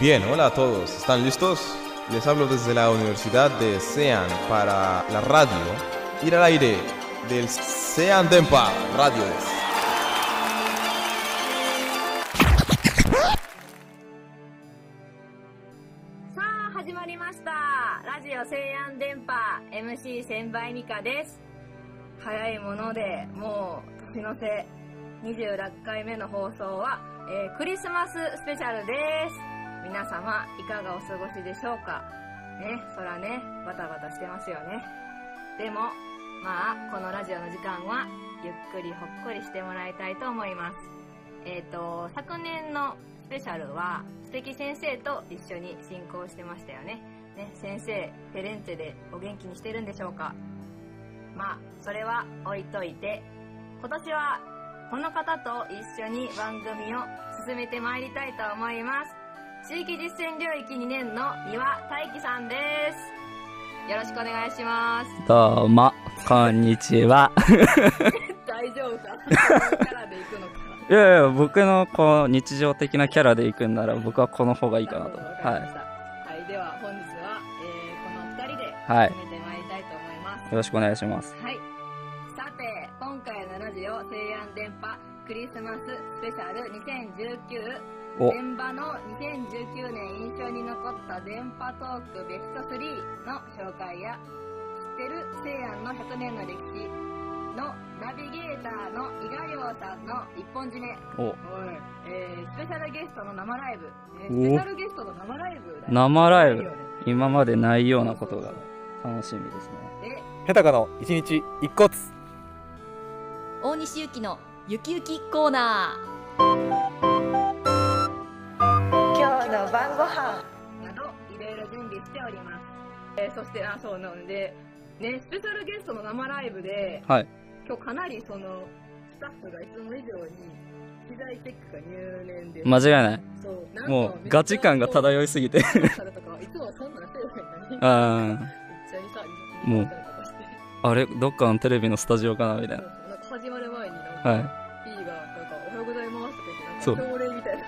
Bien, hola a todos, ¿están listos? Les hablo desde la Universidad de Sean para la radio. Ir al aire del Sean Dempa Radio です。さあ始まりましたラジオ西安電波 MC 千倍美香です早いものでもう年の瀬 26回目の放送は、えークリスマススペシャルです。皆様いかがお過ごしでしょうか？ねそらねバタバタしてますよね。でもまあこのラジオの時間はゆっくりほっこりしてもらいたいと思います。えっ、と昨年のスペシャルは素敵先生と一緒に進行してましたよね。ね先生フェレンツェでお元気にしてるんでしょうか？まあそれは置いといて今年はこの方と一緒に番組を進めてまいりたいと思います。地域実践領域2年の三輪大樹さんです。よろしくお願いします。どうも、こんにちは。大丈夫か？キャラで行くのか いやいや、僕のこう日常的なキャラで行くんなら僕はこの方がいいかなと。わかりました。ははい、では本日は、えーこの2人ではい。進めてまいりたいと思います。い。よろしくお願いします。クリスマススペシャル2019。お電波の2019年印象に残った電波トークベスト3の紹介や、知ってる西安の100年の歴史のナビゲーターの伊賀亮さんの一本締め。お、えー、スペシャルゲストの生ライブ。えおースペシャルゲストの生ライブ生ライブ今までないようなことが楽しみですね。で、ヘタカの一日一骨大西ゆきのゆきゆきコーナ今日の晩ご飯。などいろいろ準備しております、えーそしてあそうなのでねスペシャルゲストの生ライブではい。今日かなりそのスタッフがいつも以上に機材チェックが入念で。間違いない。そうもうガチ感が漂いすぎて。いとかいつもそんなんせえへんのにあ一緒にさもう あれ？どっかのテレビのスタジオかな？みたいなは P がなんか「おはようございます」とか言ってなんか朝礼みたいな。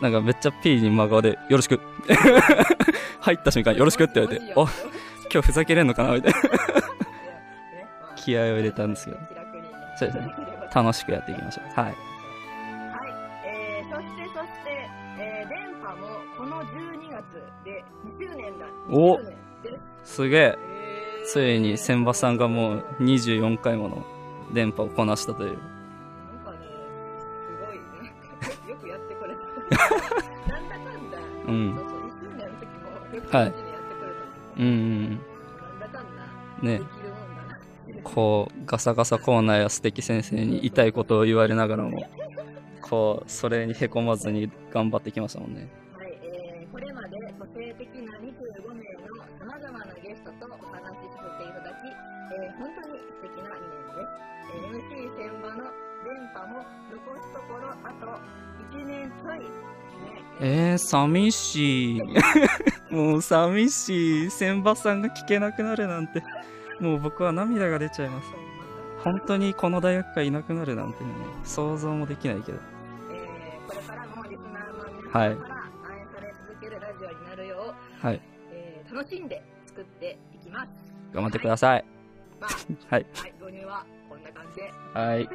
なんかめっちゃ P に真顔で、よろしく。入った瞬間、よろしくって言われて、お、今日ふざけれんのかな？みたいな。気合を入れたんですけどそうですね楽しくやっていきましょう。はい。はい、えー、そしてそして、えー、電波もこの12月で2周年だ。お2周年です。すげえ。えーついに千葉さんがもう24回もの電波をこなしたという。うんそうそう、1周年の時も、よくはい1年やってくれた。うん。ねで。きるもんだな。こう、ガサガサコーナーや素敵先生に痛いことを言われながらも、こう、それにへこまずに頑張ってきましたもんね。はい、えー、これまで個性的な25名の様々なゲストとお話しさせていただき、えー、本当に素敵な2年です。えー、MC 千葉の電波も残すところあと1年ちょい。ね、えー、寂しい。もう寂しい。千葉さんが聞けなくなるなんて。もう僕は涙が出ちゃいます。本当にこの大学がいなくなるなんてね、想像もできないけど。えー、これからもリスナーの皆はい様から愛され続けるラジオになるよう、はい。えー、楽しんで作っていきます。頑張ってください。まあ、はい。はい、導入はこんな感じで。はい。はい、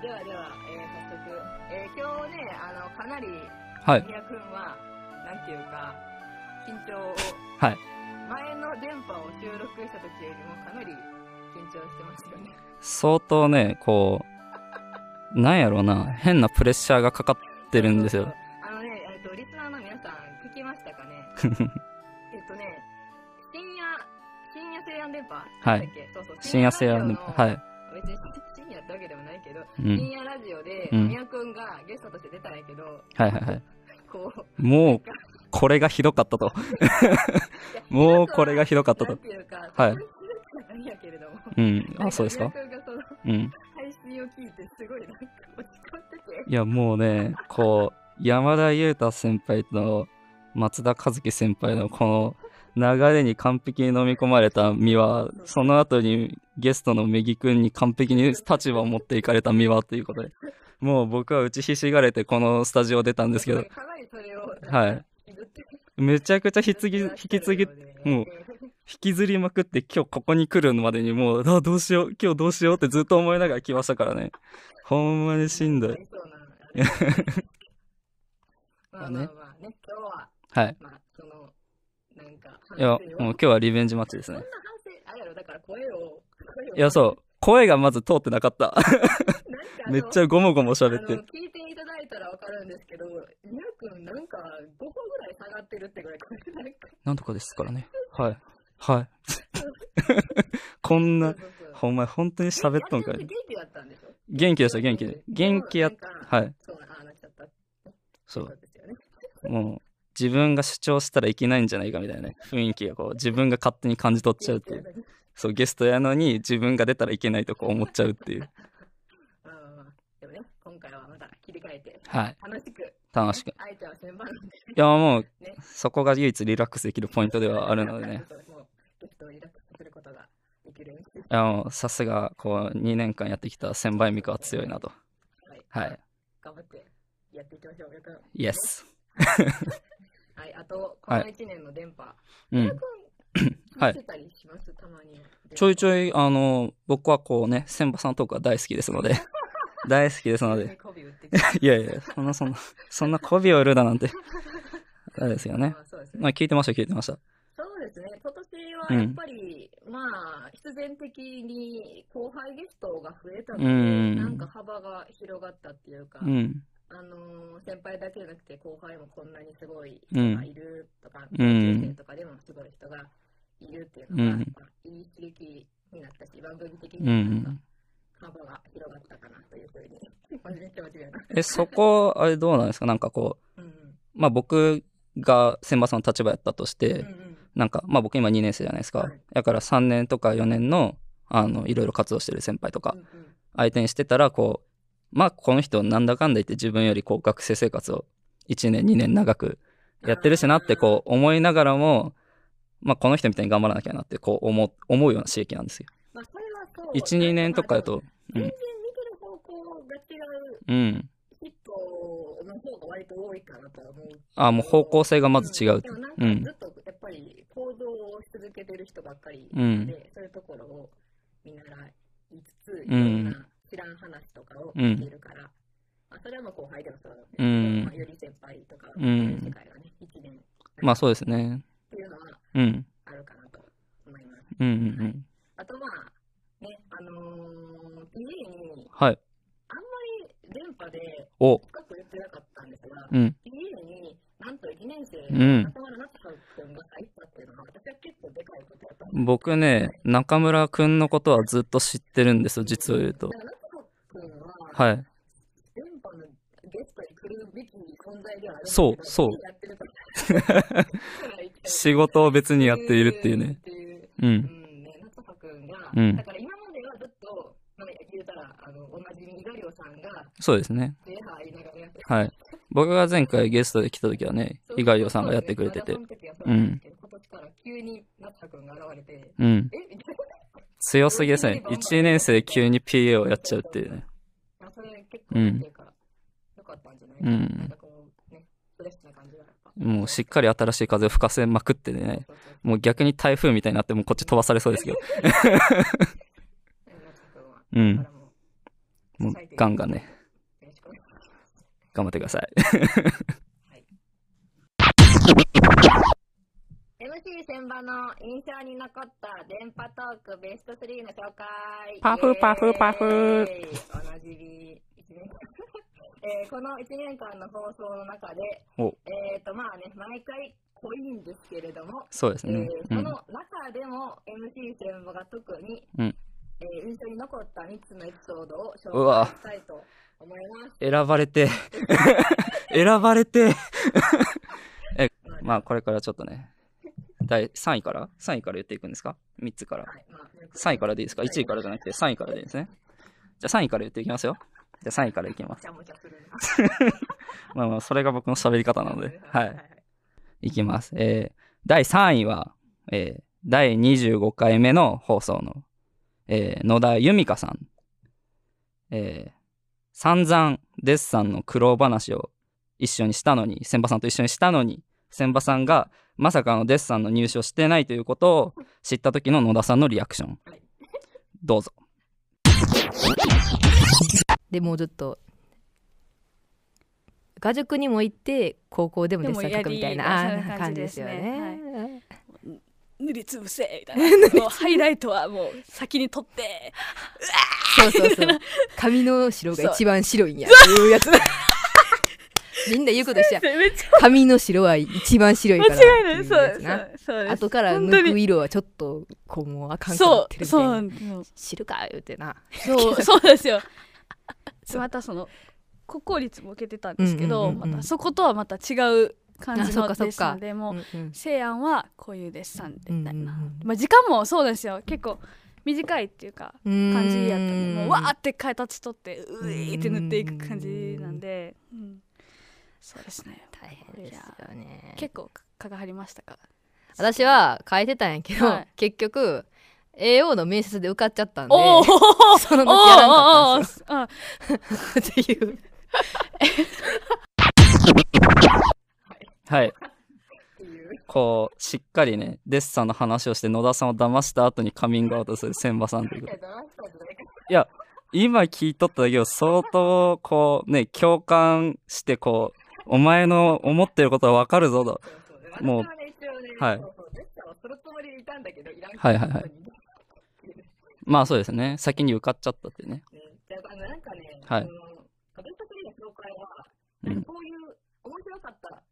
ではでは、えー、早速、えー、今日ね、あの、かなり、はい。宮君は、なんていうか、緊張を、はい。前の電波を収録した時よりもかなり緊張してましたよね。相当ね、こう、なんやろうな、変なプレッシャーがかかってるんですよ。あのね、えっと、リスナーの皆さん、聞きましたかね？えっとね、深夜、深夜西安電波？はいだっけ？そうそう深夜性はね、は。はいい。別に深夜ってわけでもないけど、うん。深夜ラジオで、うん宮君がゲストとして出たんやけど、はいはいはい。こう、もう、これがひどかったと。もうこれがひどかったとなん。ていうか、はいなんやけれども。うん。あ、そうですか？うん。配信を聞いて、すごいなんか落ち込んでて。いや、もうね、こう、山田裕太先輩と松田和樹先輩のこの流れに完璧に飲み込まれた身は、その後にゲストのメギ君に完璧に立場を持っていかれた身はということで、もう僕は打ちひしがれてこのスタジオ出たんですけど、はい。めちゃくちゃ引き継ぎ、引き継ぎ、もう、引きずりまくって今日ここに来るまでにもう、あ、どうしよう、今日どうしようってずっと思いながら来ましたからね。ほんまにしんどい。まあね、今日は、はい。まあ、いや、もう今日はリベンジマッチですねいや、そう。声がまず通ってなかった。めっちゃゴモゴモ喋ってあの。聞いていただいたらわかるんですけど、みやくんなんか5個ぐらい下がってるってぐらい、これなんか、なんとかですからね。はい。はい。こんなほんま本当に喋っとんかい元気だったんでしょ？元気でした、元気で。元気やっ、なんかはい。そうな、ああなっちゃった。そう。もう、自分が主張したらいけないんじゃないかみたいなね、雰囲気がこう、自分が勝手に感じ取っちゃうっていう。そう、ゲストやのに自分が出たらいけないとこう思っちゃうっていう。でもね、今回はまた切り替えて、はい。楽しく、楽しく。い相手は先番なんで、や、もうね、そこが唯一リラックスできるポイントではあるのでね。そうもう、ゲストをリラックスすることができるいや、もう、さすが、こう、2年間やってきた千倍美香は強いなと。はい。はい。頑張ってやっていきましょう。よくイエス。はい、あと、このはい1年の電波。うん。はい聞いてたりします、たまに。ちょいちょい、あの、僕はこうね、千葉さんトークは大好きですので、大好きですので、いやいや、そんなそんな、そんな媚びを売るだなんて、あれですよねま。あねまあ、聞いてました、聞いてました。そうですね、今年はやっぱり、まあ、必然的に後輩ゲストが増えたので、うんなんか幅が広がったっていうか、うん。あのー先輩だけじゃなくて後輩もこんなにすごいうん。人がいるとか、うん生とかでもすごい人がいるっていうのが、うん。いい刺激になったし、番組的うにもなん。かん。幅が広がったかなというふうに。え、そこ、あれどうなんですか？なんかこう、うんまあ僕が千葉さんの立場やったとして、うんうん。なんか、まあ僕今2年生じゃないですか。はい。だから3年とか4年の、あの、いろいろ活動してる先輩とか相手にしてたら、こう、まあこの人なんだかんだ言って自分よりこう学生生活を1年2年長くやってるしなってこう思いながらも、まあこの人みたいに頑張らなきゃなってこう思う思うような刺激なんですよ。まあ、それはそう。1、2年とかだと、うん全然見てる方向が違ううん。人の方が割と多いかなとは思う。あ、もう方向性がまず違ううんかずっとやっぱり行動をし続けてる人ばっかりうんで、そういうところを見習いつつ、いうんろんな知らん話とかを聞けるから、まあ、それはもう後輩でもそうだね。うんまあ、より先輩とか、うん世界がね、一年まあそうですね。っていうのはうん。あるかなと思います。うんうんうん。あとまあ、ね、あのー、PA にはい。あんまり電波でお、深く言ってなかったんですが、うん。PA になんと1年生中村夏葉君が入ったっていうのは、私は結構でかいことだったんです僕ね、中村くんのことはずっと知ってるんですよ、実を言うとは、はい。そうそう 仕事を別にやっているっていうね。うんうんだから今まではずっと、まあ、言うたら、あの、おなじみ、伊賀亮さんが、そうですね。はい。僕が前回ゲストで来た時はね、伊賀亮さんがやってくれててそう。んですけど今年から急に夏葉君が現れて、うん。えみたい強すぎですね。1年生急に PA をやっちゃうっていうね。な。それ結構、うんうか、よかったん。もうしっかり新しい風を吹かせまくってね、もう逆に台風みたいになってもうこっち飛ばされそうですけど。うん。ももうガンガンね。頑張ってください。MC 千葉の印象に残った電波トークベスト3の紹介。パフパフパフイエーイおなじみ一年間、えーこの1年間の放送の中で、おえっ、とまあね、毎回濃いんですけれども、そうですねえー。うん。その中でも MC 千葉が特に、うんえー印象に残った3つのエピソードをう紹わ介したいと思います。選ばれて、選ばれて。え、まあこれからちょっとね、第3位から ?3 位から言っていくんですか ?3 つから。はいまあ3位からでいいですか ?1 位からじゃなくて3位からでいいですね。じゃあ3位から言っていきますよ。じゃあ3位からいきます。まあまあ、それが僕の喋り方なので。ははいい。いきます。えー、第3位は、えー、第25回目の放送の、えー、野田由美香さん。えー、散々デッサンの苦労話を一緒にしたのに千葉さんと一緒にしたのに千葉さんがまさかのデッサンの入手をしてないということを知った時の野田さんのリアクション。どうぞ。でもうちょっと画塾にも行って高校でもデッサン描くみたいな感じですよね。塗りつぶせみたいな。もうハイライトはもう先に取って。そうそうそう。髪の白が一番白いんや。っていうやつ。みんな言うこと一緒や。めっちゃ。髪の白は一番白いから間違いない。そう後から抜く色はちょっとこうもうあかんくなそうってるみたいそうな。知るか言うてな。そう そうですよ。またその国公立も受けてたんですけど、またそことはまた違う感じのデッサンでも西安はこういうデッサンみたいな、まあ、時間もそうですよ。結構短いっていうか感じやったもうわーって形取ってういって塗っていく感じなんで、うん、そうですね。大変ですよね。結構蚊が張りましたか？私は書いてたんやけど、はい。結局 AO の面接で受かっちゃったんで その後やらんかったんですよ。っていうはいこうしっかりねデッサンの話をして野田さんを騙した後にカミングアウトする千葉さんといういや今聞いとっただけど相当こうね共感してこうお前の思ってることはわかるぞと。もう。私はい。はいはいはいはい。まあそうですね。先に受かっちゃったってね。なんかね、はい。あのカベントクリーの紹介は、うん。こういう面白かった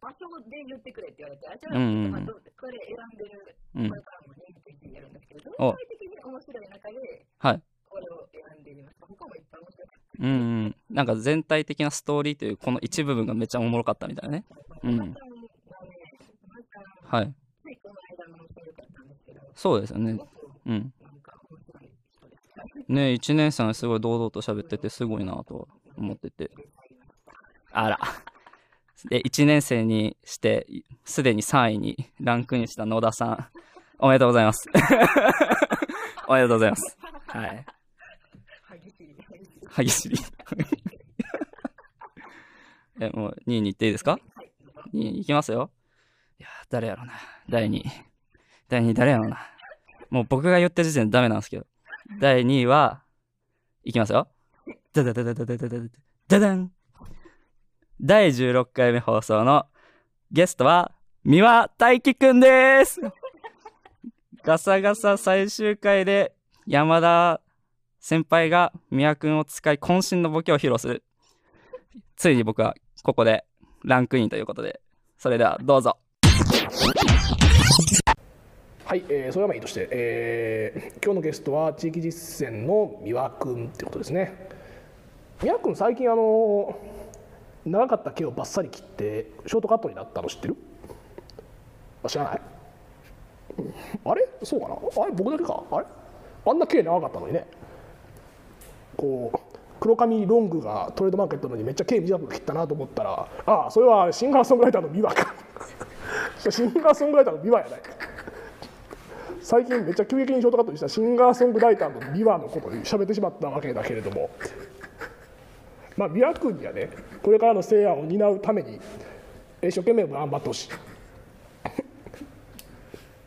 場所で言ってくれって言われて、あ、じゃあ、これ選んでる、うんこれからも人気的にやるんですけど、お全体的に面白い中で、はい。これを選んでいます。他もいっぱい面白かっうんうん。なんか全体的なストーリーというこの一部分がめっちゃおもろかったみたいなね。うん。はい。そうですよね。うん。ね1年生すごい堂々と喋っててすごいなと思ってて。あら。で1年生にしてすでに3位にランクインした野田さん。おめでとうございます。おめでとうございます。はい。歯ぎしりえもう2位に行っていいですか？2位いきますよ。いや誰やろうな。第2位。第2位誰やろうな。もう僕が言った時点でダメなんですけど。第2位はいきますよ。ダダダダダダダダダダダン。第16回目放送のゲストは三輪大輝くんです。ガサガサ最終回で山田先輩が三輪くんを使い渾身のボケを披露する。ついに僕はここでランクインということで。それではどうぞ。はい、えーそれはまあいいとして、えー今日のゲストは地域実践の三輪くんってことですね。三輪くん最近あの長かった毛をバッサリ切ってショートカットになったの知ってる？あ知らない。うん。あれ？そうかな？あれ？僕だけか？あれ？あんな毛長かったのにねこう黒髪ロングがトレードマーケットのにめっちゃ毛短く切ったなと思ったらああそれはシンガーソングライターの三輪か。シンガーソングライターの三輪やない最近めっちゃ急激にショートカットしたシンガーソングライターの美和のことを喋ってしまったわけだけれども。まあ美和君にはねこれからの西安を担うために一生懸命頑張ってほしい。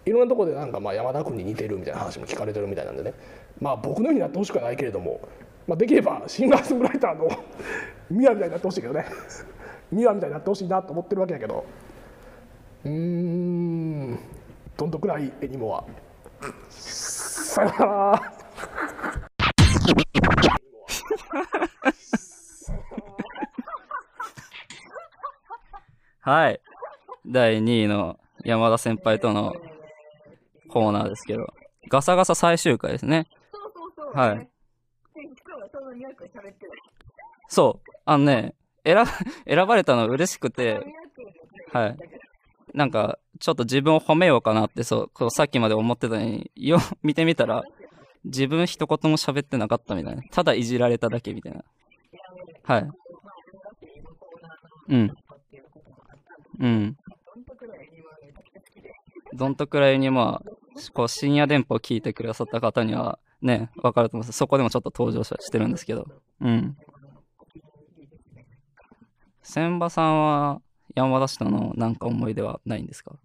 いろんなところでなんかまあ山田君に似てるみたいな話も聞かれてるみたいなんでね。まあ僕のようになってほしくはないけれども、まあ、できればシンガーソングライターの 美和みたいになってほしいけどね美和みたいになってほしいなと思ってるわけだけどうーんどんどくらい絵にもはさよならはい。第2位の山田先輩とのコーナーですけど、ガサガサ最終回ですね。そうそうそう。はい。で、今日はその2役喋ってる。そう。あのね、選ば 選ばれたの嬉しくて、はい。なんか、ちょっと自分を褒めようかなって、そう、こうさっきまで思ってたのに、よ、見てみたら、自分一言も喋ってなかったみたいな。ただいじられただけみたいな。はい。うん。うん。どんとくらいにまあ、こう深夜電波を聞いてくださった方にはね、わかると思います。そこでもちょっと登場してるんですけど。うん。千葉さんは山田市とのなんか思い出はないんですか？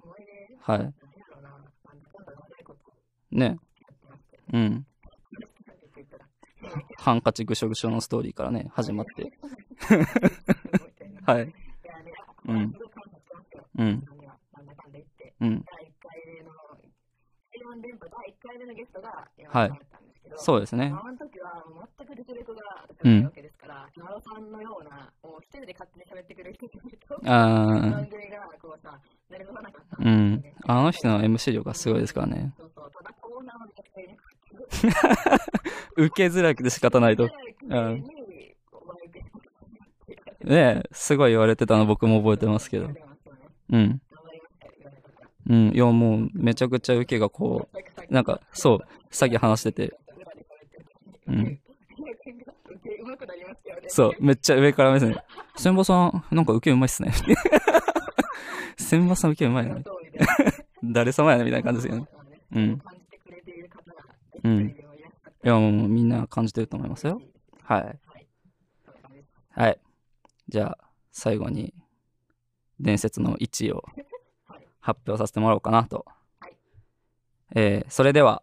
はい。ね。うん。ハンカチぐしょぐしょのストーリーからね、始まって。はい。うん。うん。うん。はい。そうですね。あの時は全く実力がうんないわけですから、島田さんのような、もう一人で勝手に喋ってくれる人番組がこうさ、成り立たなかった。うん。あの人の MC 力がすごいですからね。そうそう、ただコーナー受けづらくて仕方ないと。うん。ねえ、すごい言われてたの僕も覚えてますけど。うん。うん。いや、もう、めちゃくちゃ受けがこう、なんか、そう、さっき話してて。うん。そう、めっちゃ上から目線。千葉さん、なんか受けうまいっすね。千葉さん受けうまいな。誰様やねみたいな感じですよね。うん。うん。いや、もうみんな感じてると思いますよ。はい。はい。じゃあ、最後に、伝説の1位を 発表させてもらおうかなと。えーそれでは、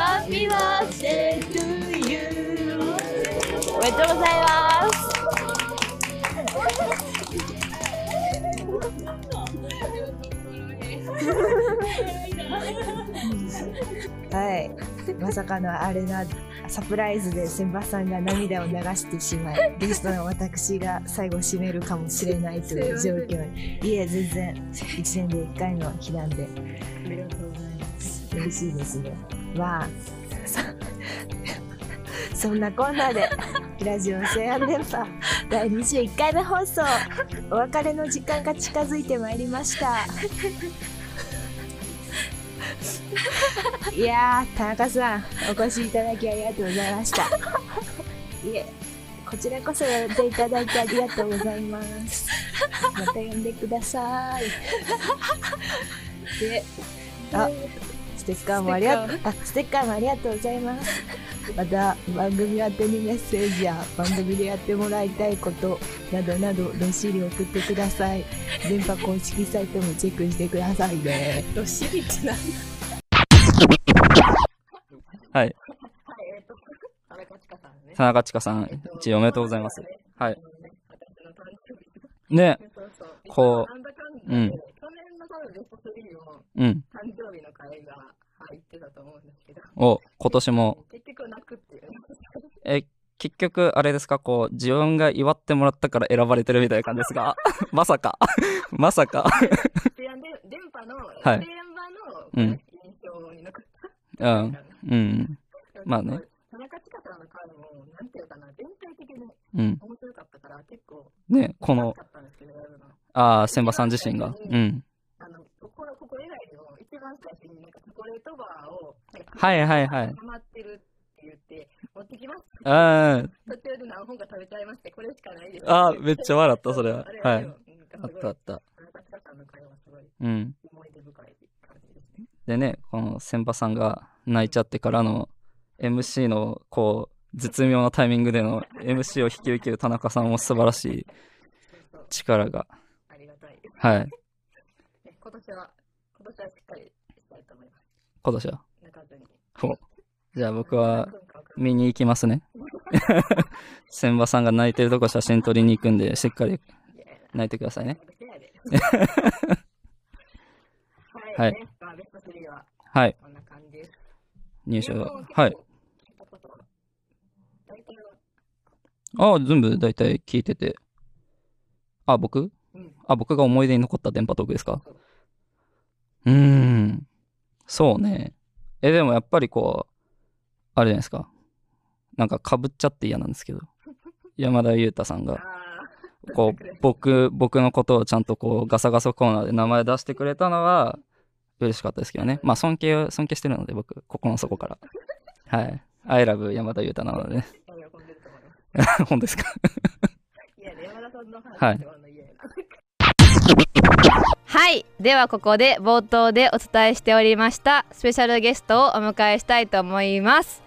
ートゥーユーおめでとうございますはい。まさかのあれな、サプライズで千葉さんが涙を流してしまい、ゲストの私が最後締めるかもしれないという状況に。いえ、全然、一年で一回の日なんで、ありがとう。嬉しいですね。まあ、そそんなこんなで、ラジオ西安電波第21回目放送、お別れの時間が近づいてまいりました。いやー、田中さん、お越しいただきありがとうございました。いえ、こちらこそ呼んでいただいてありがとうございます。また呼んでください。で、あ、ステッカーもありがとう、あ、ステッカーもありがとうございます。また、番組宛てにメッセージや番組でやってもらいたいことなどなど、どっしり送ってください。電波公式サイトもチェックしてくださいね。どっしりってなんだ？はい。はい、えっと、田中千佳さんね。田中千佳さん、一応おめでとうございます。はい。ね、こう、うん、去年の多分ベスト3も、うん。誕生日の会がうんですけど、お、今年も、結局泣くっていう。え、結局、あれですか、こう、自分が祝ってもらったから選ばれてるみたいな感じですが、まさか、まさか、でで電波の、はい。現場のうん印象に残っうん、うん。まあね、田中千佳さんの回も、なんていうかな、全体的にうん。面白かったから、結構、ね、この。ああ、千葉さん自身が、うん。あの、ここ、ここ以外にも、一番最初になんかチョコレートバーを、なんかはいはいはいハマってるって言って、持ってきます。あ途中で何本か食べちゃいまして、これしかないです。あーめっちゃ笑ったそれははいあったあった。田中千佳さんの会話すごいうん。思い出深い感じですね。でね、この千葉さんが泣いちゃってからの MC のこう絶妙なタイミングでの MC を引き受ける田中さんも素晴らしい力が。ありがたい。はい。ね今年は、今年はしっかりしたいと思います。今年は？じゃあ僕は見に行きますね。千葉さんが泣いてるとこ写真撮りに行くんで、しっかり泣いてくださいね。は。はいいねまあ、ベスト3ははい。入賞でも。はい。ああ、全部大体聞いてて。あ、僕？うんあ、僕が思い出に残った電波トークですか？うーん。そうね。え、でもやっぱりこう、あれじゃないですか。なんか被っちゃって嫌なんですけど。山田裕太さんが、こう 僕僕のことをちゃんとこうガサガサコーナーで名前出してくれたのは嬉しかったですけどね。まあ尊敬尊敬してるので僕心の底から。はい。I love 山田裕太なので。ね本当ですか？はいはい。ではここで冒頭でお伝えしておりましたスペシャルゲストをお迎えしたいと思います。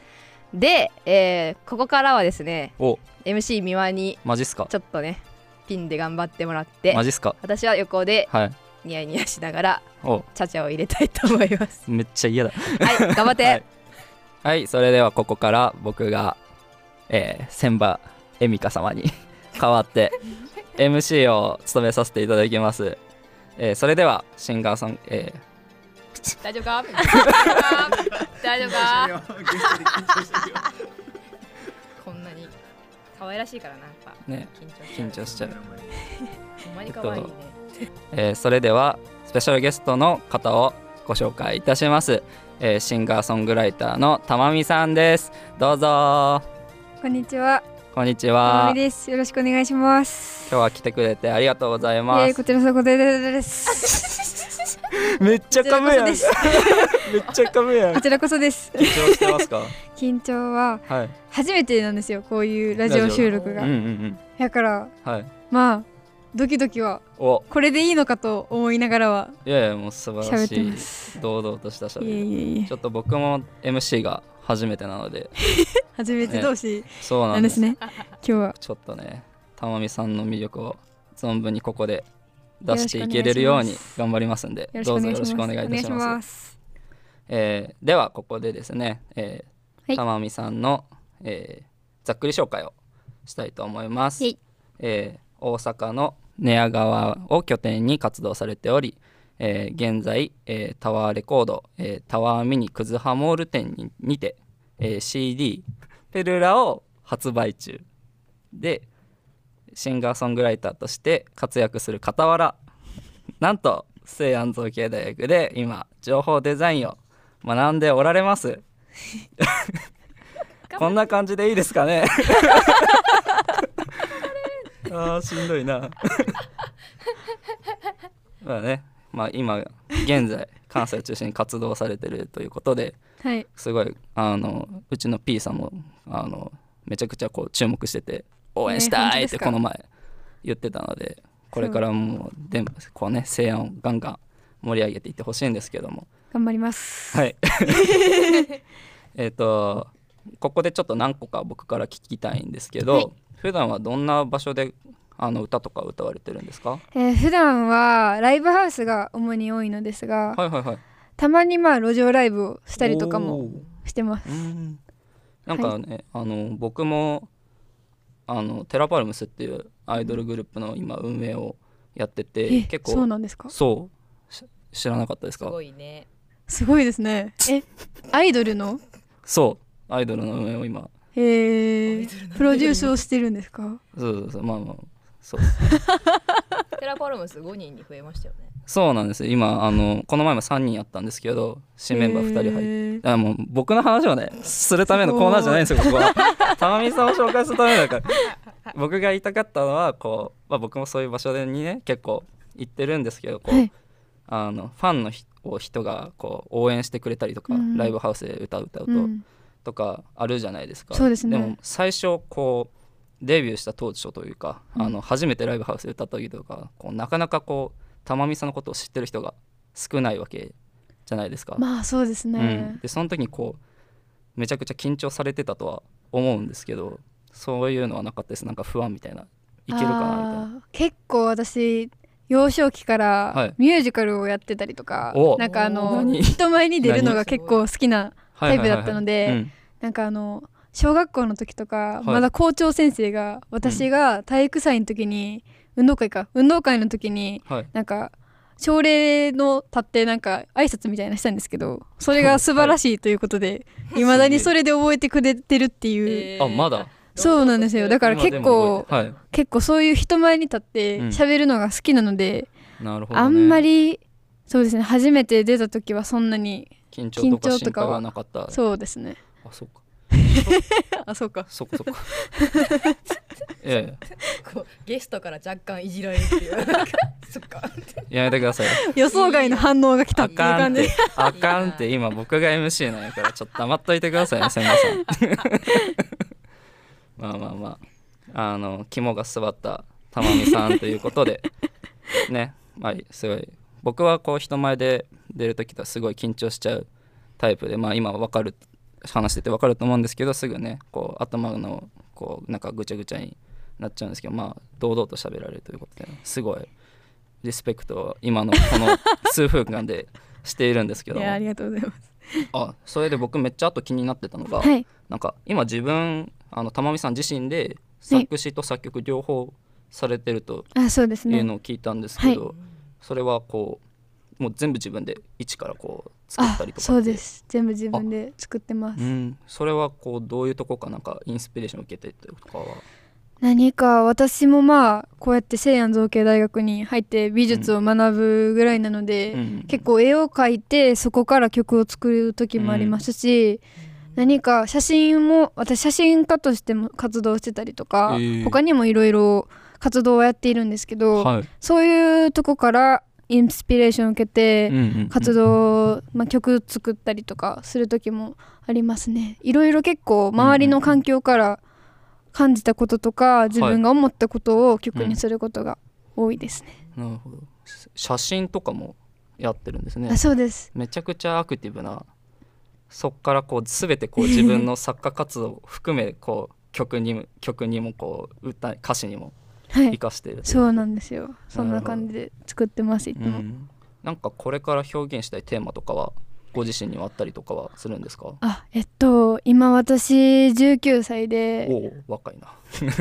で、えーここからはですねお。MC 三輪にマジっすか？ちょっとねピンで頑張ってもらってマジっすか？私は横ではい。ニヤニヤしながらお。チャチャを入れたいと思います。めっちゃ嫌だ。はい頑張って、はい。はい、それではここから僕が、えー、千葉恵美香様に 代わって MC を務めさせていただきます。えー、それではシンガーソング、え大丈夫か？大丈夫か？こんなに可愛らしいからなやっぱー、ね緊張しちゃう緊張しちゃう。ほんまに可愛いね、えーそれではスペシャルゲストの方をご紹介いたします。えーシンガーソングライターのたまみさんです。どうぞ。こんにちは。こんにちまはみ。です。よろしくお願いします。今日は来てくれてありがとうございますこ。ちらこそこです。めっちゃ噛むやん。めっちゃ噛むやんこ。ちらこそです。緊張してますか？緊張ははい。初めてなんですよ。こういうラジオ収録がうん。うんだから、うん。はい。まあドキドキはお、これでいいのかと思いながらは。いやいやもう素晴ら喋ってしますい堂々としたしゃべいえいえいえりちょっと僕も MC が初めてなので。初めて同士そうなんんですね。今日は。ちょっとねたまみさんの魅力を存分にここで出していけれるように頑張りますんでどうぞ。よろしくお願いいたします。えーではここでですね、えーはい。たまみさんの、えーざっくり紹介をしたいと思います、はい。えー大阪の寝屋川を拠点に活動されており、えー現在、えータワーレコード、えータワーミニクズハモール店ににて、えー CD「ペルラ」を発売中でシンガーソングライターとして活躍する傍らなんと西安造形大学で今情報デザインを学んでおられます。こんな感じでいいですかね。あーしんどいな。まあねまあ今現在 関西を中心に活動されてるということではい。すごいあのうちの P さんもあのめちゃくちゃこう注目してて応援したいってこの前言ってたのでこれからもうでこうね西安をガンガン盛り上げていってほしいんですけども頑張ります。はい えっとここでちょっと何個か僕から聞きたいんですけど、はい普段はどんな場所であの歌とか歌われてるんですか？えー普段はライブハウスが主に多いのですが、はいはいはい。たまにまあ路上ライブをしたりとかもしてます。うん。なんかね、あの僕もあのテラパルムスっていうアイドルグループの今運営をやっててえ結構そうなんですか？そう。し知らなかったですか？すごいね。すごいですね。え、アイドルの？そう。アイドルの運営を今。えー、プロデュースをしてるんですか？そうそうそう。まあまあそうテラフォルムス5人に増えましたよね。そうなんです。今あのこの前も3人やったんですけど新メンバー2人入って。あもう僕の話をねするためのコーナーじゃないんですよここは。たまみさんを紹介するためだから。僕が言いたかったのはこう、まあ、僕もそういう場所にね結構行ってるんですけどこう、はい。あのファンの人を人がこう応援してくれたりとか、うん。ライブハウスで歌う歌うと、うん。とかあるじゃないですか。そうですね。も最初こうデビューした当初というか、うん。あの初めてライブハウスで歌った時とかこうなかなかこう玉美さんのことを知ってる人が少ないわけじゃないですか。まあそうですうん、ね。でその時にこうめちゃくちゃ緊張されてたとは思うんですけどそういうのはなかったです。なんか不安みたいな。いけるかなみたいな。結構私幼少期かはい。らミュージカルをやってたりとか、お。なんかあの何？人前に出るのが何結構好きなタイプだったのはいはいはいはい。でうん。なんかあの小学校の時とか、い。まだ校長先生が私が体育祭の時に運動会か。運動会の時にはい。なんか朝礼の立ってなんか挨拶みたいなのしたんですけどそれが素晴らしいということでい。まだにそれで覚えてくれてるっていう、あまだ？そうなんですよ。だから結構、はい。結構そういう人前に立ってうん。喋るのが好きなので、なるほど、ね、あんまりそうですね初めて出た時はそんなに緊張とかはなかった。そうですね。あそうかあそうか。そこそこえ こうゲストから若干いじられるっていう。そっか。えやめてください。よ予想外の反応が来た。あっていうかんって。感じ。あかんって。今僕が MC なんやからちょっと黙っといてくださいね千葉さん。まあまあまあ。あの肝が据わった玉美さんということで。ね。まあすごい。僕はこう人前で出る時とはすごい緊張しちゃうタイプでまあ今は分かる話してて分かると思うんですけどすぐねこう頭のこうなんかぐちゃぐちゃになっちゃうんですけどまあ堂々と喋られるということですごいリスペクトを今のこの数分間でしているんですけどいやありがとうございます。あそれで僕めっちゃあと気になってたのが、はい。なんか今自分あの玉美さん自身で作詞と作曲両方されてるとあそうですね。いうのを聞いたんですけど、はい。それはこうもう全部自分で一からこう作ったりとかそうです。全部自分で作ってます。うん、それはこうどういうとこかなんかインスピレーションを受けてとかは？何か私もまあこうやって西安造形大学に入って美術を学ぶぐらいなので、うん。結構絵を描いてそこから曲を作る時もありますし、何か写真も私写真家としても活動してたりとか、へー他にもいろいろ活動をやっているんですけど、はい。そういうとこからインスピレーションを受けてうんうんうん活動、まあ、曲作ったりとかする時もありますね。いろいろ結構周りの環境から感じたこととか自分が思ったことを曲にすることが多いですね、なるほど。写真とかもやってるんですね。あそうです。めちゃくちゃアクティブなそっからこう全てこう自分の作家活動を含めこう曲にも曲にもこう歌歌詞にもはい生かしていると？いそうなんですよ。そんな感じで作ってますいつも、うん。なんかこれから表現したいテーマとかはご自身にはあったりとかはするんですか？あえっと今私19歳で。おお若いな。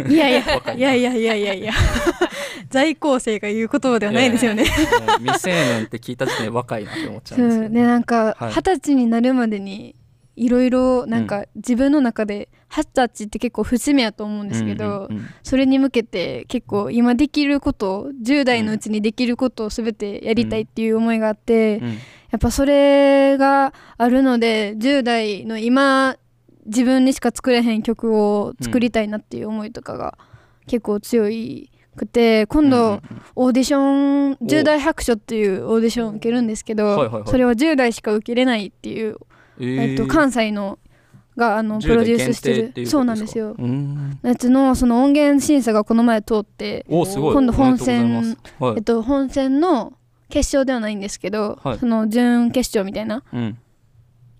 いやいや 若いいやいやいやいやいや。在校生が言う言葉ではないですよね。未成年って聞いた時点で若いなって思っちゃうんですそうけどでなんかはい。二十歳になるまでにいろいろなんか自分の中で二十歳って結構節目やと思うんですけど、それに向けて結構今できること10代のうちにできることを全てやりたいっていう思いがあって、うん。やっぱそれがあるので10代の今自分にしか作れへん曲を作りたいなっていう思いとかが結構強いくて今度オーディション10代白書っていうオーディションを受けるんですけど、それは10代しか受けれないっていう、えっと、関西のがあの10プロデュースしてる。そうなんですよ。うん。やつのその音源審査がこの前通って今度本戦はい。えっと本戦の決勝ではないんですけど、はい。その準決勝みたいなうん。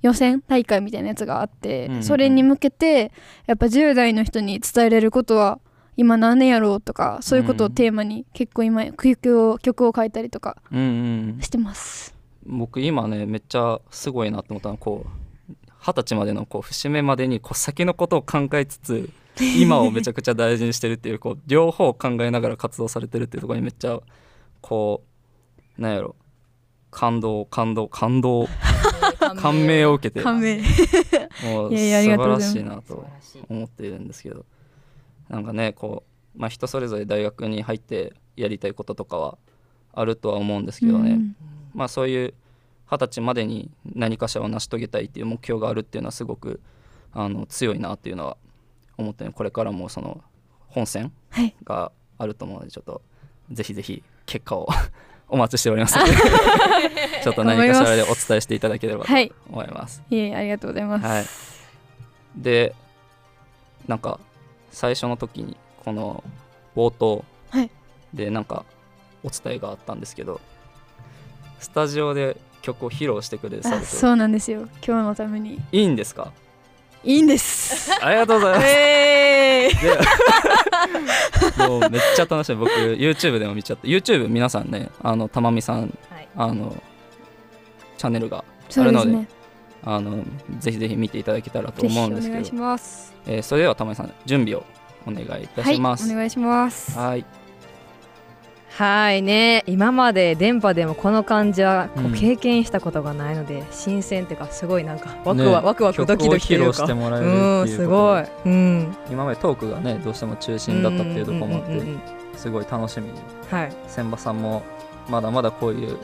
予選大会みたいなやつがあって、うんうんうん。それに向けてやっぱ10代の人に伝えれることは今何年やろうとかそういうことをテーマに結構今曲を曲を書いたりとかうんうん。してます。僕今ねめっちゃすごいなと思ったのはこう二十歳までのこう節目までにこう先のことを考えつつ今をめちゃくちゃ大事にしてるっていうこう両方考えながら活動されてるっていうところにめっちゃこうなんやろ。感動感動感動。感銘を受けて。感銘。もう素晴らしいなと思っているんですけど。なんかねこう、まあ、人それぞれ大学に入ってやりたいこととかはあるとは思うんですけどね、うんまあそういう二十歳までに何かしらを成し遂げたいっていう目標があるっていうのはすごくあの強いなっていうのは思ってねこれからもその本戦はい。があると思うのでちょっとぜひぜひ結果を お待ちしております。の で ちょっと何かしらでお伝えしていただければとはい。思います。いえありがとうございます。はい、でなんか最初の時にこの冒頭はい。でなんかお伝えがあったんですけどスタジオで曲を披露してくれされてあそうなんですよ。今日のために。いいんですか？いいんです。ありがとうございます。えで もうめっちゃ楽しい僕 YouTube でも見ちゃって YouTube 皆さんねあのたまみさん、あのチャンネルがあるのでね。あのぜひぜひ見ていただけたらと思うんですけど。お願いします。えーそれではたまみさん準備をお願いいたします。はいお願いします。はいはいね。今まで電波でもこの感じはこうん。う経験したことがないので、新鮮っていうかすごいなんかワクねワク、ワクワクドキドキというか。うんいうすごい。うん。今までトークがねどうしても中心だったっていうところもあってうんうんうんうん。すごい楽しみに。はい。千葉さんもまだまだこういう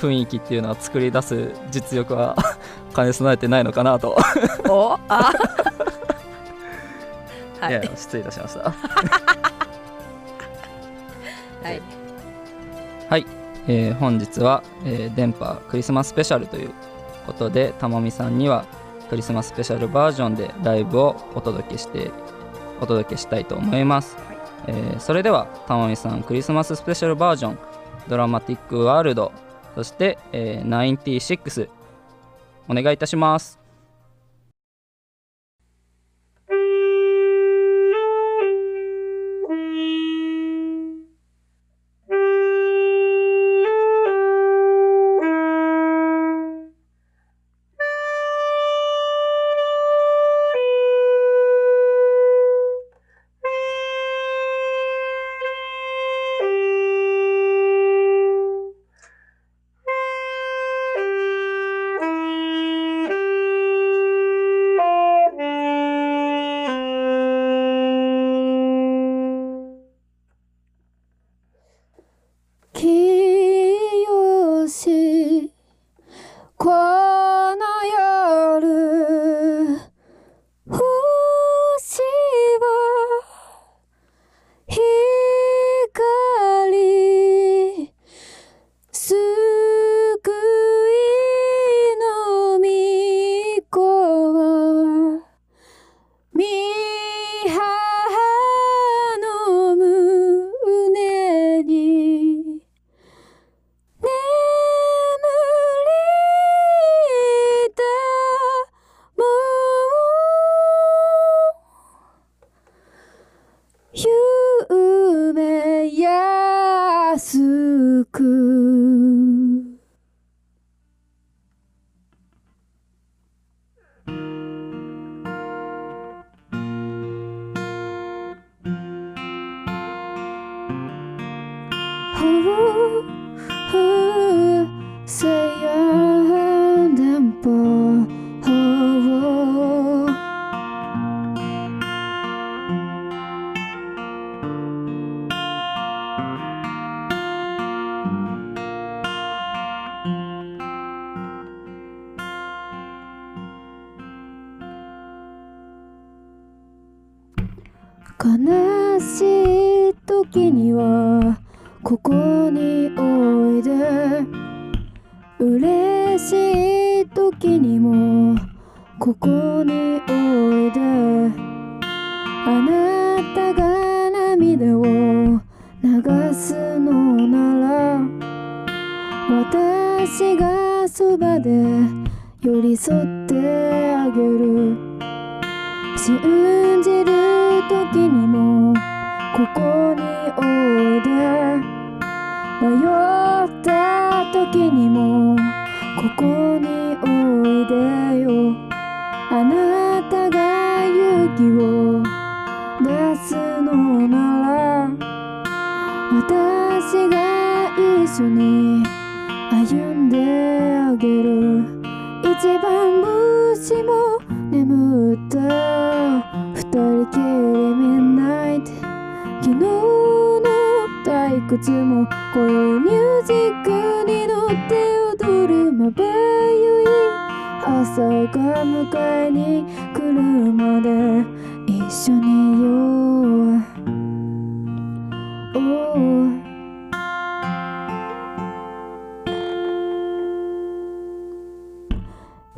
雰囲気っていうのは作り出す実力は 兼ね備えてないのかなと。お？あ？いや失礼いたしました。はいはい、えー本日は、えー電波クリスマススペシャルということでたまみさんにはクリスマススペシャルバージョンでライブをお届けしてお届けしたいと思います、えーそれではたまみさんクリスマススペシャルバージョンドラマティックワールドそして、えー、96お願いいたしますほうせ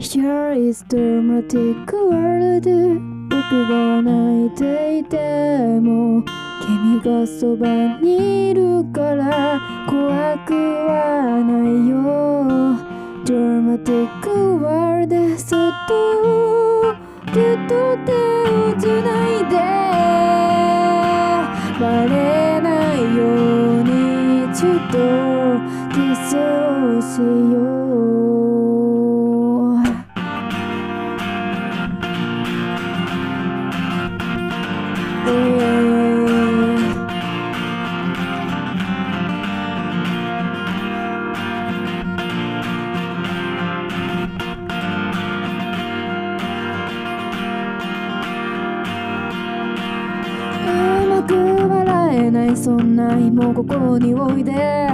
Here is dramatic world. 僕が泣いていても君がそばにいるから怖くはないよ。Dramatic world. そっとぎゅっと手をつないでバレないようにちょっとキスをしよう。もここにおいで。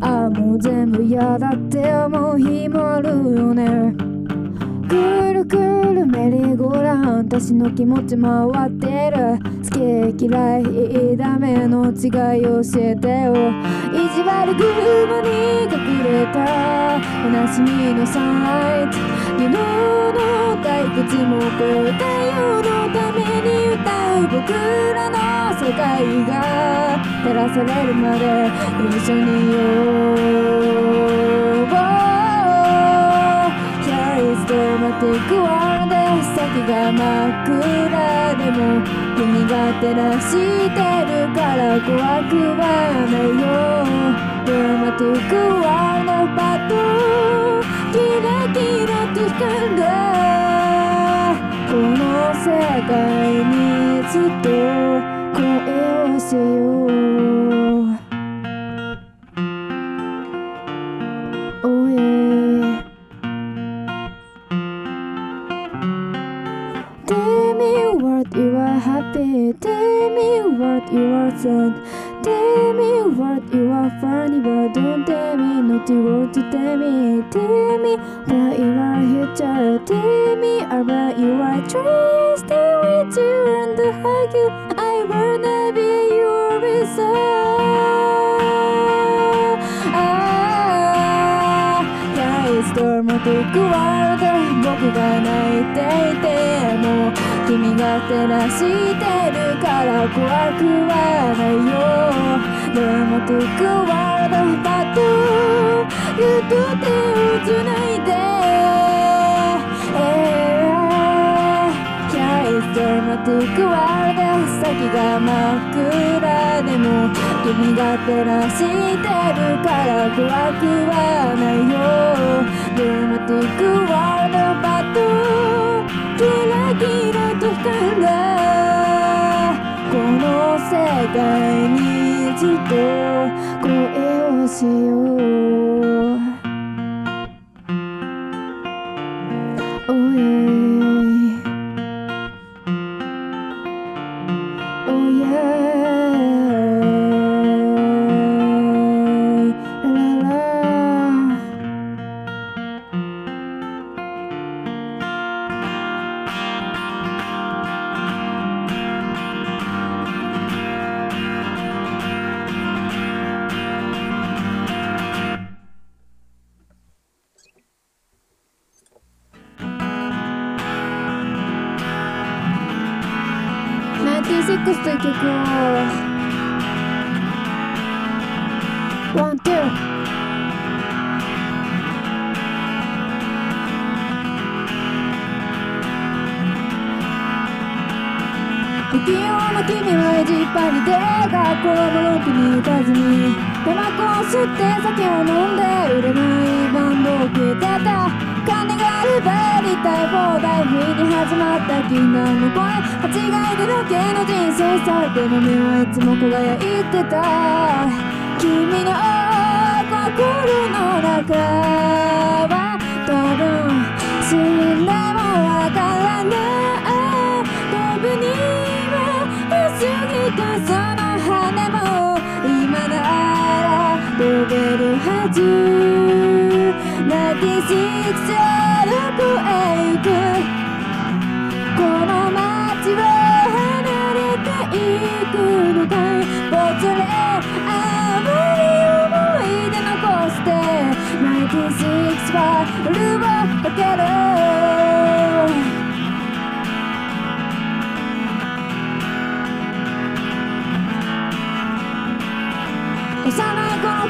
ああもう全部嫌だって思う日もあるよね。くるくるメリーゴーランド私の気持ち回ってる。好き嫌いいいダメの違い教えてよ。意地悪雲に隠れた。おなじみのサイト。昨日の退屈も超えた夜のために歌う僕ら世界が照らされるまで一緒にいよう Here is dramatic world 先が真っ暗でも君が照らしてるから怖くはないよ Dramatic world パッとキラキラと光るこの世界にずっと声をしよ君が照らしてるから怖くはないよ。Dramatic world of battle キラキラと光んだこの世界にずっと声をしよう。学校のロッに行かずにタバコを吸って酒を飲んで売れないバンドを聴いてた金があればやりたい放題不意に始まった禁断の恋間違いだけの人生さでも目はいつも輝いてた君の心の中は多分るはず96どこへ行くこの街を離れていくのか。いぽつれ甘い思い出残して96は夜をかける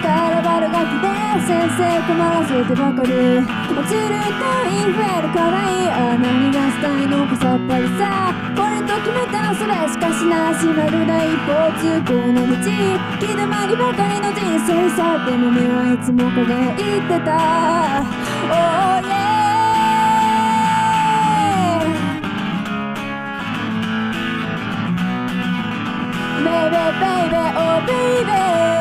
から悪ガキで先生困らせてばかり落ちるとインフェルからいいあ何がしたいのかさっぱりさ。これと決めたらそれしかしなしまるで一方通行の道気止まりばかりの人生さでも目はいつも輝いてた。Oh yeah Baby, baby, oh baby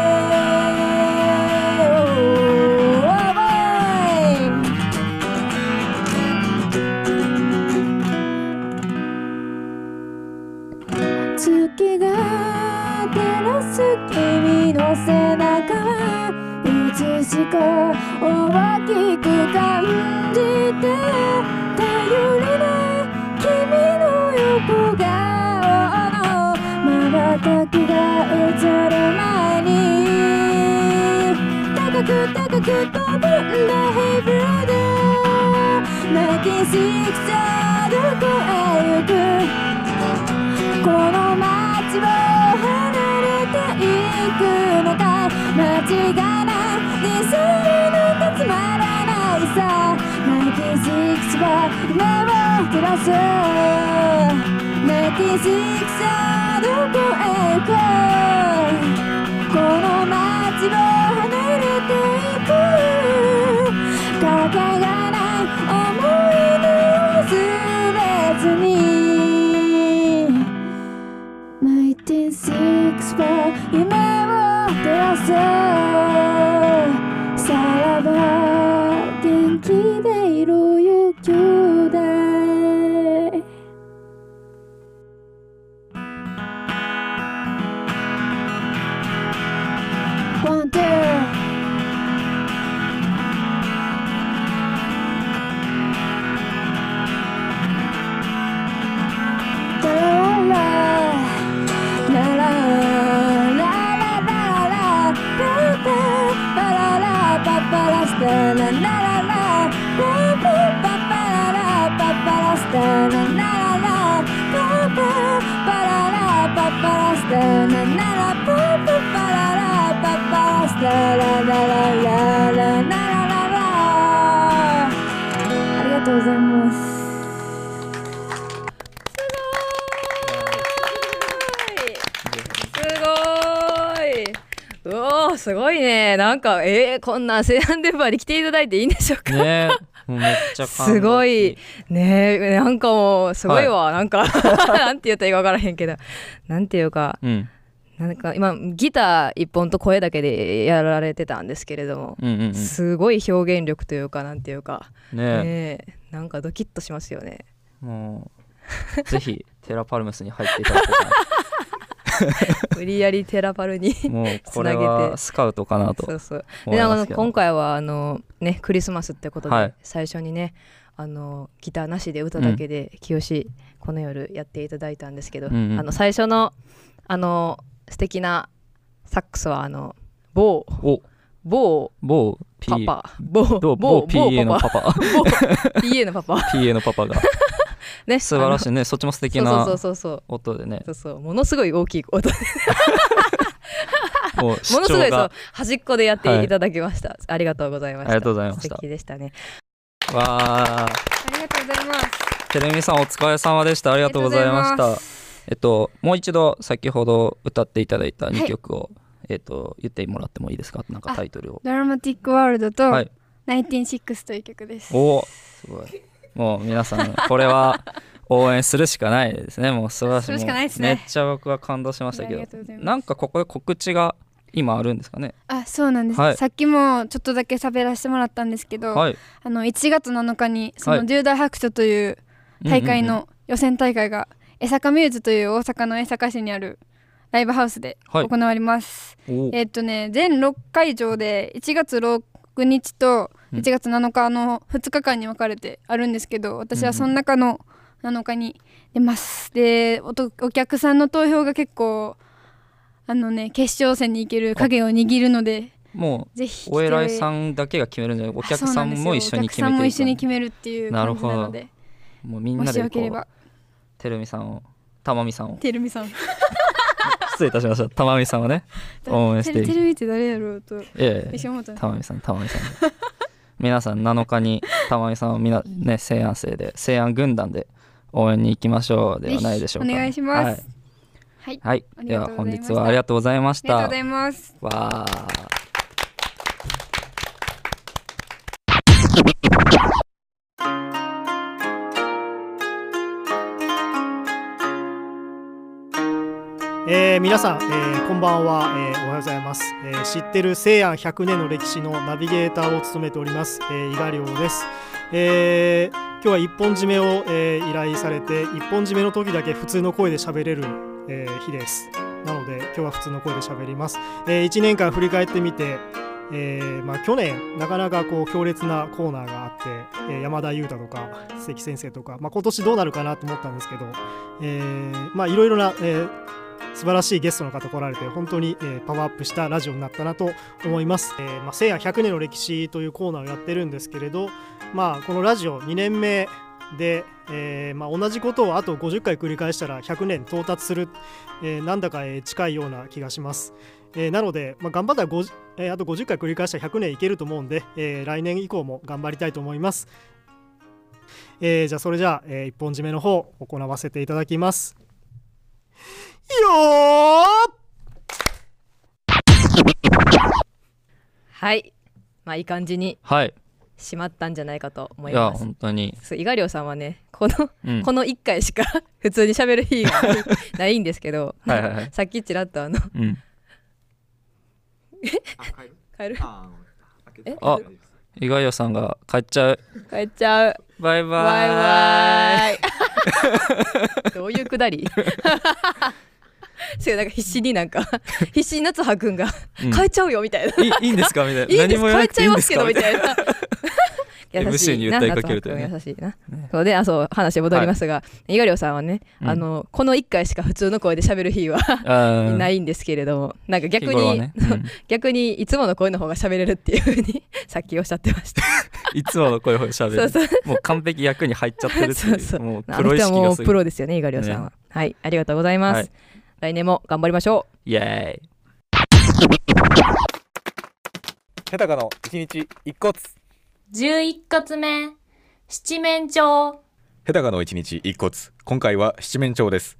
背中いつしか大きく感じて頼りな君の横顔の瞬きが映る前に高く高く飛ぶんだヘイブルで泣きしくさどこへ行くこの街をくのか？間違いないディスるなんてつまらないさ。泣きしくちは夢を照らす。泣きしくちゃどこへ行くこの街を離れていく。かけがない思い出を忘れずに。1964を照なんかえー、こんなセアンデンバーに来ていただいていいんでしょうか？ね す。ごい。ねなんかもうすごいわ、はなんか なんて言ったらいいか分からへんけど。なんていうか、うん。なんか今ギター一本と声だけでやられてたんですけれども、うんうんうん。すごい表現力というかなんていうか。ねえ。なんかドキッとしますよね。もうぜひテラパルムスに入っていただこうか 無理やりテラパルになもうこれはて。スカウトかなとそうそう。であの今回はあのねクリスマスってことで、はい。最初にねあのギターなしで歌だけで「清この夜」やっていただいたんですけど、うんうん。あの最初のあの素敵なサックスはあの某お。某某パパ。某某某 PA のパパ。某 PA のパパ。PA のパパがね素晴らしいね。そっちも素敵なそうそうそうそう音でね。そうそう。ものすごい大きい音。でもう ものすごいそう端っこでやっていただきました、ありがとうございました。ありがとうございました。素敵でしたね。わあ。ありがとうございます。テレミさんお疲れ様でした。ありがとうございました。えっともう一度先ほど歌っていただいた2はい。曲を、えっと言ってもらってもいいですか？なんかタイトルを。ドラマティックワールドと、はい。196という曲です。おおすごいもう皆さんこれは応援するしかないですね。もう素晴らしい。すね。めっちゃ僕は感動しましたけど。なんかここで告知が今あるんですかね？あそうなんです、はい。さっきもちょっとだけ喋らせてもらったんですけど、はい。あの1月7日にそはい。の重大白書という大会の予選大会が江坂ミューズという大阪の江坂市にあるライブハウスではい。行われます、おえっとね全6会場で1月6日とうん。1月7日の2日間に分かれてあるんですけど私はその中の7日に出ます。でおとお客さんの投票が結構あのね決勝戦に行ける影を握るのでもうお偉いさんだけが決めるんじゃない？お客さんも一緒に決めてお客さんも一緒にい決めるっていう感じなるほど。なので。もうみんもなでこうしよければ。てるみさんをたまみさんを。てるみさん失礼いたしました。たまみさんをね 応援しててるてるみって誰やろうとええ一緒に思った。たまみさんたまみさん皆さん7日にたまみさんをみなね西安生で西安軍団で応援に行きましょうではないでしょうか。お願いします。はい。はい。はい。では本日はありがとうございました。ありがとうございます。わあえー皆さん、えーこんばんは、えーおはようございます、え知ってる西安100年の歴史のナビゲーターを務めております、え伊賀亮です、え今日は一本締めを、え依頼されて一本締めの時だけ普通の声で喋れる、え日です。なので今日は普通の声で喋ります、え1年間振り返ってみてえーまあ、去年なかなかこう強烈なコーナーがあって、えー山田裕太とか関先生とか、まあ、今年どうなるかなと思ったんですけど、いろいろな、えー素晴らしいゲストの方来られて本当に、えーパワーアップしたラジオになったなと思います。えーまあ、聖夜100年の歴史というコーナーをやってるんですけれど、まあ、このラジオ2年目で、えーまあ、同じことをあと50回繰り返したら100年到達する、えーなんだか、近いような気がします。えーなので、まあ、頑張ったら5、えーあと50回繰り返したら100年いけると思うんで、えー来年以降も頑張りたいと思います。えーじゃあそれじゃあ、えー一本締めの方行わせていただきます。よはい。まあいい感じにはい。閉まったんじゃないかと思いやいます本当に。そう伊賀亮さんはねこの、うん。この1回しか 普通に喋る日がないんですけどはいはいはい。さっきちらっとあの、うん。帰る？えあ伊賀代さんが帰っちゃう。帰っちゃう。バイバイ。バイバイ。どういうくだり？そうなんか必死になんか 必死に夏葉くんが、うん。帰っちゃうよみたいな。いいいいんですかみたいな。いいです。何も言わなく帰っちゃいますけどみたいな。優 しいなに訴えかけ優しいな、そうであそう話戻りますが、伊賀亮さんはね、うん。あのこの1回しか普通の声で喋る日はー。ないんですけれどもなんか逆に、ね。うん。逆にいつもの声の方が喋れるっていうふうにさっきおっしゃってました。いつもの声を喋る。そうそう。もう完璧役に入っちゃってるっていう。そうそうもう。あプロ意識がすごい。プロですよね伊賀亮さんは、ね。はいありがとうございます、はい来年も頑張りましょう。イエーイ。ヘタカの一日一骨11骨目。七面鳥。ヘタカの一日一骨今回は七面鳥です。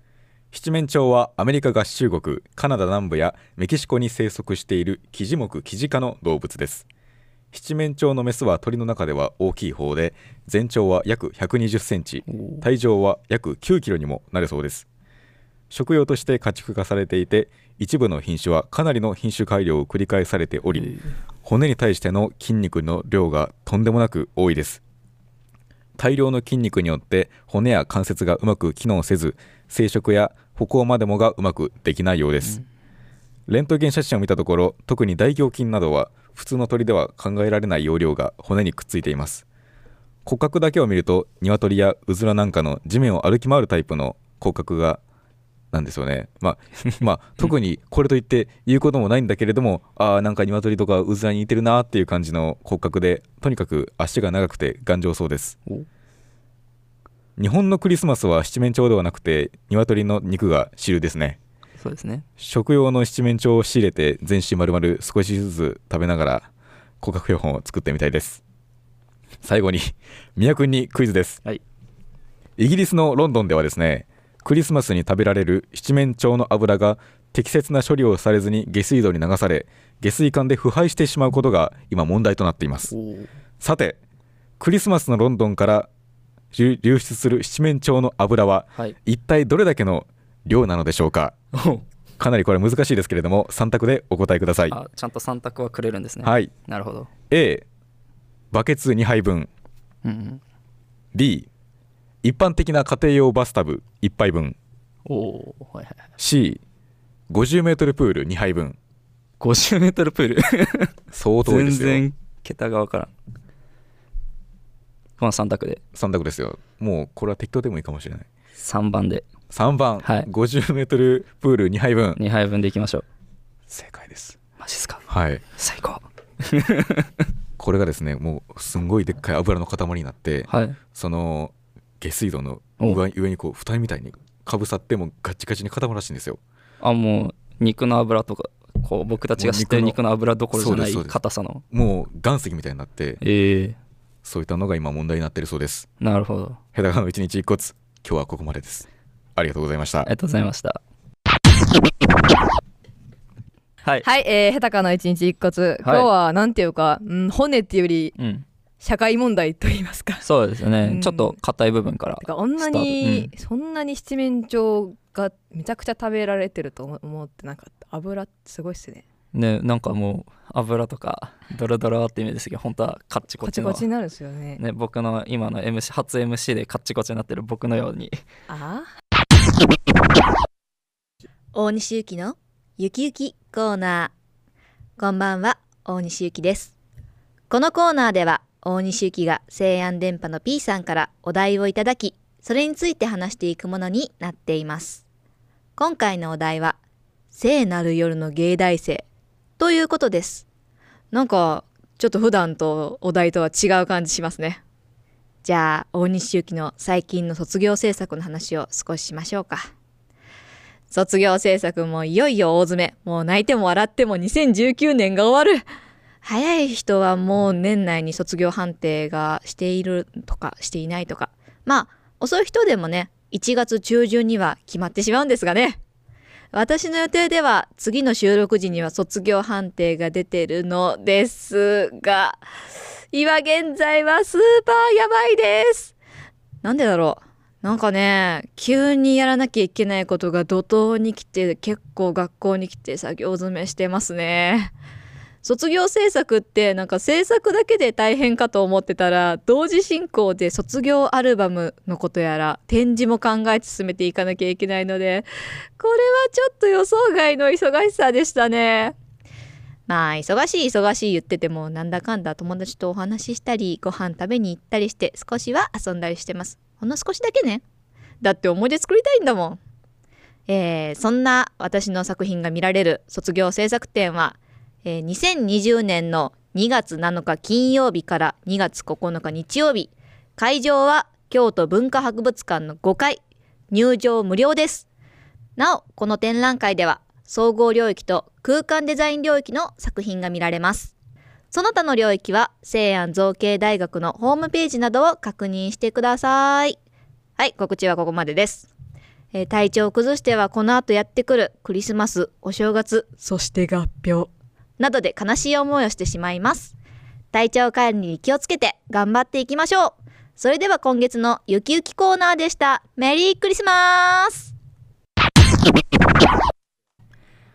七面鳥はアメリカ合衆国カナダ南部やメキシコに生息しているキジ目キジ科の動物です。七面鳥のメスは鳥の中では大きい方で全長は約120センチ。体重は約9キロにもなるそうです食用として家畜化されていて一部の品種はかなりの品種改良を繰り返されており骨に対しての筋肉の量がとんでもなく多いです。大量の筋肉によって骨や関節がうまく機能せず生殖や歩行までもがうまくできないようです、レントゲン写真を見たところ特に大胸筋などは普通の鳥では考えられない容量が骨にくっついています。骨格だけを見ると鶏やうずらなんかの地面を歩き回るタイプの骨格がなんですよね、まあ まあ、特にこれといって言うこともないんだけれどもああなんか鶏とかうずらに似てるなっていう感じの骨格でとにかく足が長くて頑丈そうです。日本のクリスマスは七面鳥ではなくて鶏の肉が主ですね。そうですね。食用の七面鳥を仕入れて全身丸々少しずつ食べながら骨格標本を作ってみたいです。最後に宮君にクイズです、イギリスのロンドンではですねクリスマスに食べられる七面鳥の油が適切な処理をされずに下水道に流され下水管で腐敗してしまうことが今問題となっています。さてクリスマスのロンドンから流流出する七面鳥の油は、はい。一体どれだけの量なのでしょうか？かなりこれ難しいですけれども3択でお答えください。あちゃんと3択はくれるんですね。はい。なるほど。A バケツ2杯分、うん。B 一般的な家庭用バスタブ1杯分。おおはいはい C50 メートルプール2杯分。50メートルプール。相当ですよ。全然桁がわからん。この3択で。3択ですよ。もうこれは適当でもいいかもしれない。3番で。3番、はい。50メートルプール2杯分。2杯分でいきましょう。正解です。マジっすか。はい。最高。これがですねもうすんごいでっかい油の塊になって、はい。その下水道の上上にこう蓋みたいにかぶさってもうガチガチに固まるらしいんですよ。あもう肉の油とかこう僕たちが知ってる肉の油どころじゃない硬さの。もう岩石みたいになって、えそういったのが今問題になってるそうです。なるほど。ヘダガの一日一骨今日はここまでです。ありがとうございました。ありがとうございました。はい。はい、えー、ヘタカの一日一骨、今日はなんていうか、うん、骨っていうより、うん社会問題と言いますか。そうですよね、うん。ちょっと硬い部分からてかこんなに、そんなに七面鳥がめちゃくちゃ食べられてると思思ってなんか油すごいっすね。ねなんかもう油とかドロドロってイメージですけど本当はカッチココチのチコチになるんですよね。ね僕の今の MC 初 MC でカッチコチになってる僕のように。あ大西ゆきのゆきゆきコーナー。こんばんは大西ゆきです。このコーナーでは大西ゆきが西安電波の P さんからお題をいただきそれについて話していくものになっています。今回のお題は聖なる夜の芸大生ということです。なんかちょっと普段とお題とは違う感じしますね。じゃあ大西ゆきの最近の卒業制作の話を少ししましょうか。卒業制作もいよいよ大詰め。もう泣いても笑っても2019年が終わる。早い人はもう年内に卒業判定がしているとかしていないとか。まあ遅い人でもね1月中旬には決まってしまうんですがね。私の予定では次の収録時には卒業判定が出てるのですが今現在はスーパーやばいです。なんでだろう。なんかね急にやらなきゃいけないことが怒涛に来て結構学校に来て作業詰めしてますね。卒業制作ってなんか制作だけで大変かと思ってたら同時進行で卒業アルバムのことやら展示も考えて進めていかなきゃいけないのでこれはちょっと予想外の忙しさでしたね。まあ忙しい忙しい言っててもなんだかんだ友達とお話ししたりご飯食べに行ったりして少しは遊んだりしてます。ほんの少しだけね。だって思い出作りたいんだもん。えー、そんな私の作品が見られる卒業制作展はえー、2020年の2月7日金曜日から2月9日日曜日会場は京都文化博物館の5階入場無料です。なおこの展覧会では総合領域と空間デザイン領域の作品が見られます。その他の領域は西安造形大学のホームページなどを確認してください。はい告知はここまでです。えー、体調を崩してはこの後やってくるクリスマス、お正月、そして合併。などで悲しい思いをしてしまいます。体調管理に気をつけて頑張っていきましょう。それでは今月のゆきゆきコーナーでした。メリークリスマス!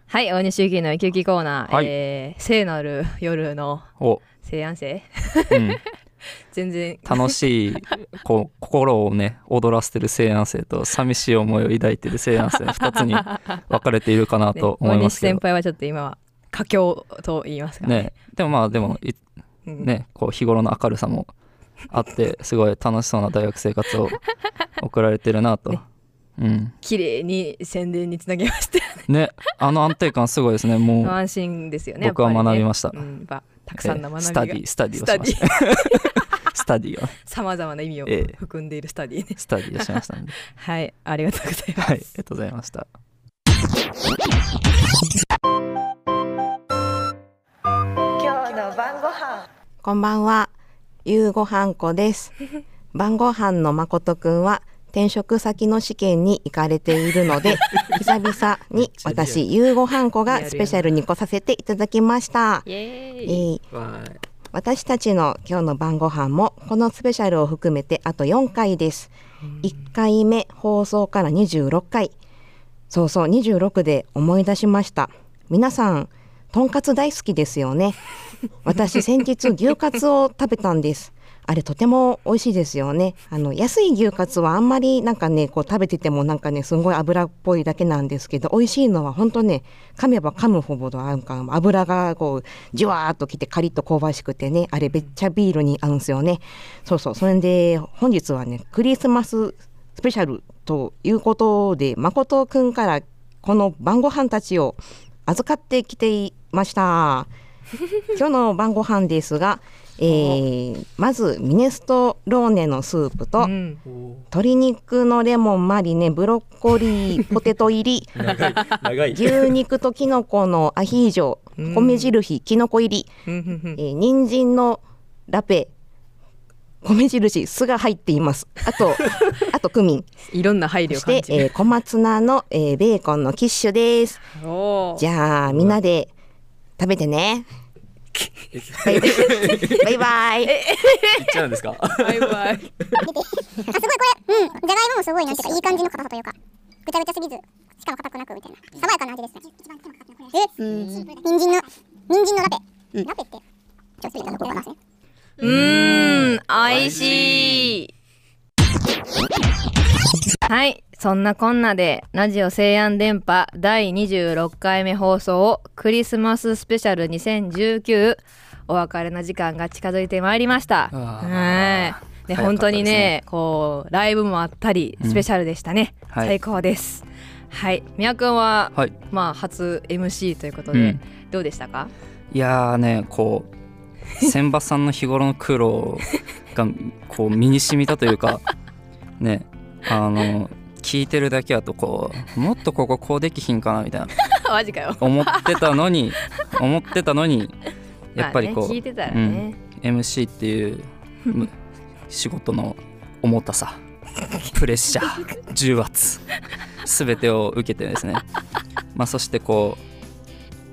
はい、大西ゆきのゆきゆきコーナー、はい、えー、聖なる夜の西安生、うん、全然。楽しいこう心をね踊らせてる西安生と寂しい思いを抱いてる西安生2つに分かれているかなと思いますけど、ね、先輩はちょっと今は佳境と言いますかね、ね、でもまあでもねこう日頃の明るさもあって すごい楽しそうな大学生活を送られてるなと、ね、うん。綺麗に宣伝につなげました。ね。あの安定感すごいですね。もう安心ですよね僕は学びました、ね。うん、たくさんの学びが、 study study をしました。 study。をさまざまな意味を含んでいる study ね、え study をしましたんで。はい。ありがとうございます、はい、ありがとうございましたの晩ご飯。こんばんは。夕ごはんこです。晩ご飯の誠くんは転職先の試験に行かれているので 久々に私夕ごはんこがスペシャルに来させていただきました。イエーイ。私たちの今日の晩ご飯もこのスペシャルを含めてあと4回です。1回目放送から26回。そうそう26で思い出しました。皆さんとんかつ大好きですよね 私先日牛カツを食べたんです。あれとても美味しいですよね。あの安い牛カツはあんまりなんかねこう食べててもなんかねすごい油っぽいだけなんですけど美味しいのは本当ね噛めば噛むほどなんか油がこうじわーっときてカリッと香ばしくてねあれめっちゃビールに合うんですよね。そうそう。それで本日はねクリスマススペシャルということで誠くんからこの晩ご飯たちを預かってきていました。今日の晩ご飯ですが、えー、まずミネストローネのスープと、うん、鶏肉のレモンマリネブロッコリーポテト入り 牛肉ときのこのアヒージョ米印きのこ入り、えー、人参のラペ米印酢が入っています。あと あとクミン。いろんな配慮そして、えー、小松菜の、えー、ベーコンのキッシュです。じゃあみんなで食べてね。バイバイ。バイいっちゃうんですか？バイバイ。あ、すごいこれ、うん、じゃがいももすごいなんていうか、いい感じの硬さというか。ぐちゃぐちゃすぎず、しかも硬くなくみたいな。爽やかな味ですね。え、うん、人参の、人参のラペ。うん、ラペって。ちょっと失礼なこうかな。うん、美味しい。はい。そんなこんなで、ラジオ西安電波第26回目放送クリスマススペシャル2019お別れの時間が近づいてまいりました。はい。で、本当にね、こう、ライブもあったり、スペシャルでしたね。うんはい、最高です。はい宮くんは、はいまあ初 MC ということで、うんどうでしたか？いやーねこう千葉さんの日頃の苦労がこう身に染みたというか ねあの聞いてるだけだとこうもっとこここうできひんかなみたいな。マジかよ。思ってたのに 思ってたのにやっぱりこう、まあねね。うん、MC っていうむ仕事の重たさ プレッシャー重圧全てを受けてですね。まあそしてこ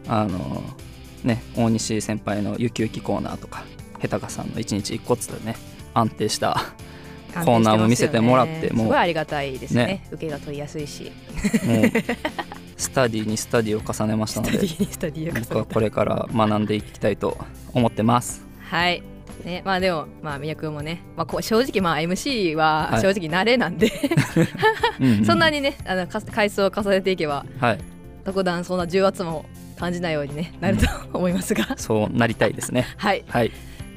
うあのね大西先輩の「ゆきゆきコーナー」とかヘタカさんの「一日一骨」というね安定したコーナーも見せてもらってすもう。ごいありがたいですね。ね。受けが取りやすいし。もう スタディにスタディを重ねましたので僕はこれから学んでいきたいと思ってます。はい。ねまあでもまあ宮くんもね、まあ、こう正直まあ MC ははい。正直慣れなんで、うんうん そんなにねあのか回数を重ねていけばはい、特段そんな重圧も感じないようにねなると思いますが。そうなりたいですね。はい。はい、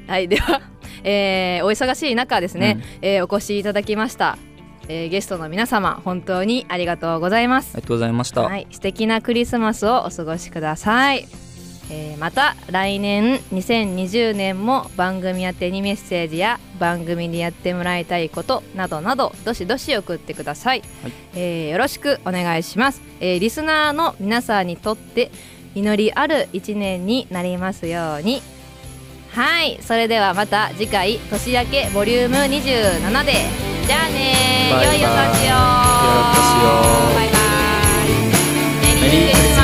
はいでは、えーお忙しい中ですね、えーお越しいただきました、えーゲストの皆様本当にありがとうございます。ありがとうございました。はい、素敵なクリスマスをお過ごしください、えーまた来年2020年も番組宛てにメッセージや番組でやってもらいたいことなどなどどしどし送ってください、えーよろしくお願いします、えーリスナーの皆さんにとって祈りある一年になりますようにはいそれではまた次回年明けボリューム27で。じゃあねバイバイ。良いお年を。良いお年を。バイバイ。メリークリスマス